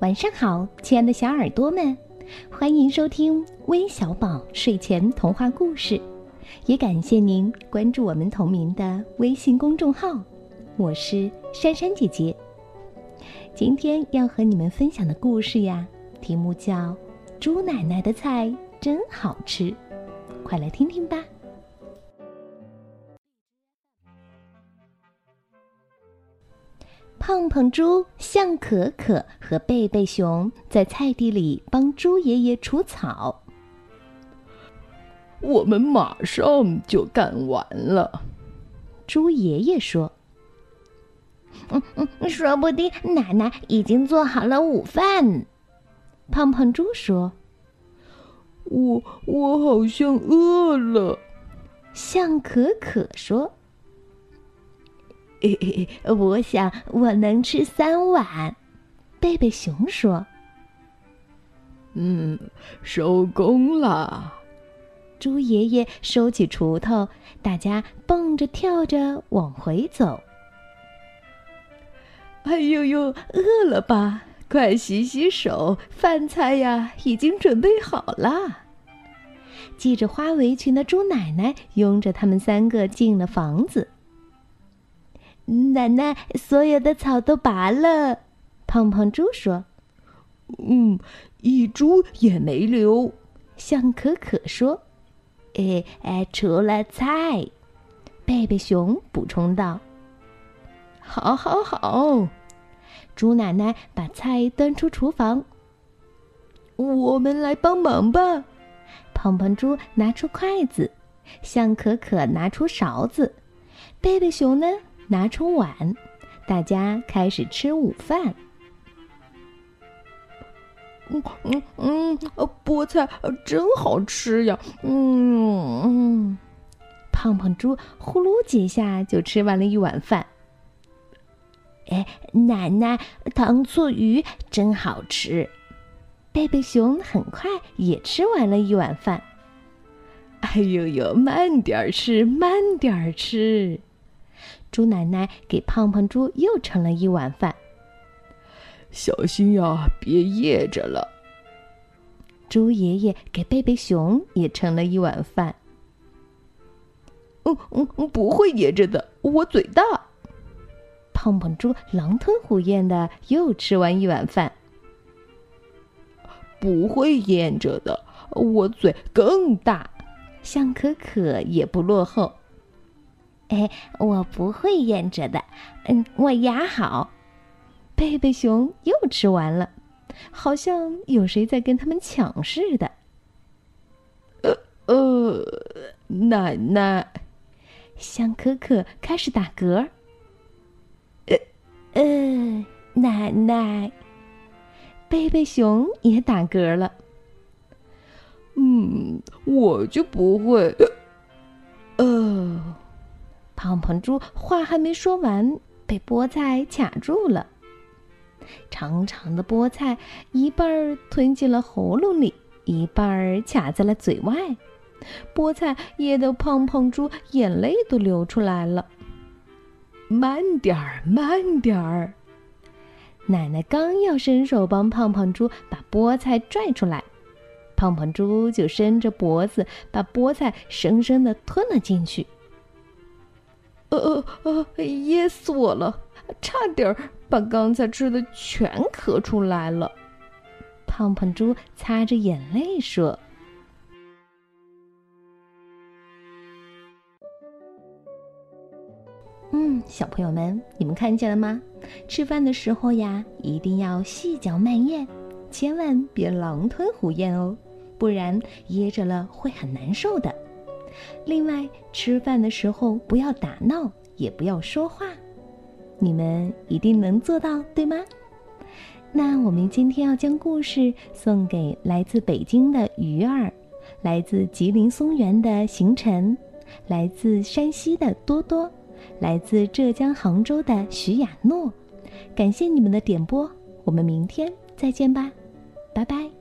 晚上好，亲爱的小耳朵们，欢迎收听微小宝睡前童话故事，也感谢您关注我们同名的微信公众号。我是珊珊姐姐。今天要和你们分享的故事呀，题目叫《猪奶奶的菜真好吃》，快来听听吧。胖胖猪、向可可和贝贝熊在菜地里帮猪爷爷除草。我们马上就干完了，猪爷爷说：“嗯嗯，说不定奶奶已经做好了午饭。”胖胖猪说：“我我好像饿了。”向可可说。嘿嘿，我想我能吃三碗。贝贝熊说：“嗯，收工了。”猪爷爷收起锄头，大家蹦着跳着往回走。哎呦呦，饿了吧？快洗洗手，饭菜呀已经准备好了。系着花围裙的猪奶奶拥着他们三个进了房子。奶奶，所有的草都拔了。胖胖猪说：“嗯，一株也没留。”向可可说：“哎哎，除了菜。”贝贝熊补充道：“好，好，好。”猪奶奶把菜端出厨房。我们来帮忙吧。胖胖猪拿出筷子，向可可拿出勺子，贝贝熊呢？拿出碗，大家开始吃午饭。嗯嗯嗯，菠菜真好吃呀！嗯嗯，胖胖猪呼噜几下就吃完了一碗饭。哎，奶奶，糖醋鱼真好吃！贝贝熊很快也吃完了一碗饭。哎呦呦，慢点儿吃，慢点儿吃。猪奶奶给胖胖猪又盛了一碗饭。小心呀，别噎着了。猪爷爷给贝贝熊也盛了一碗饭。嗯嗯，不会噎着的，我嘴大。胖胖猪狼吞虎咽的又吃完一碗饭。不会噎着的，我嘴更大。象可可也不落后。哎，我不会咽着的，嗯，我牙好。贝贝熊又吃完了，好像有谁在跟他们抢似的。呃呃，奶奶，香可可开始打嗝。呃呃，奶奶，贝贝熊也打嗝了。嗯，我就不会。呃。胖胖猪话还没说完，被菠菜卡住了。长长的菠菜一半儿吞进了喉咙里，一半儿卡在了嘴外。菠菜噎得胖胖猪眼泪都流出来了。慢点儿，慢点儿！奶奶刚要伸手帮胖胖猪把菠菜拽出来，胖胖猪就伸着脖子把菠菜生生的吞了进去。呃呃！噎死我了，差点把刚才吃的全咳出来了。胖胖猪擦着眼泪说：“嗯，小朋友们，你们看见了吗？吃饭的时候呀，一定要细嚼慢咽，千万别狼吞虎咽哦，不然噎着了会很难受的。”另外，吃饭的时候不要打闹，也不要说话，你们一定能做到，对吗？那我们今天要将故事送给来自北京的鱼儿，来自吉林松原的行晨，来自山西的多多，来自浙江杭州的徐雅诺。感谢你们的点播，我们明天再见吧，拜拜。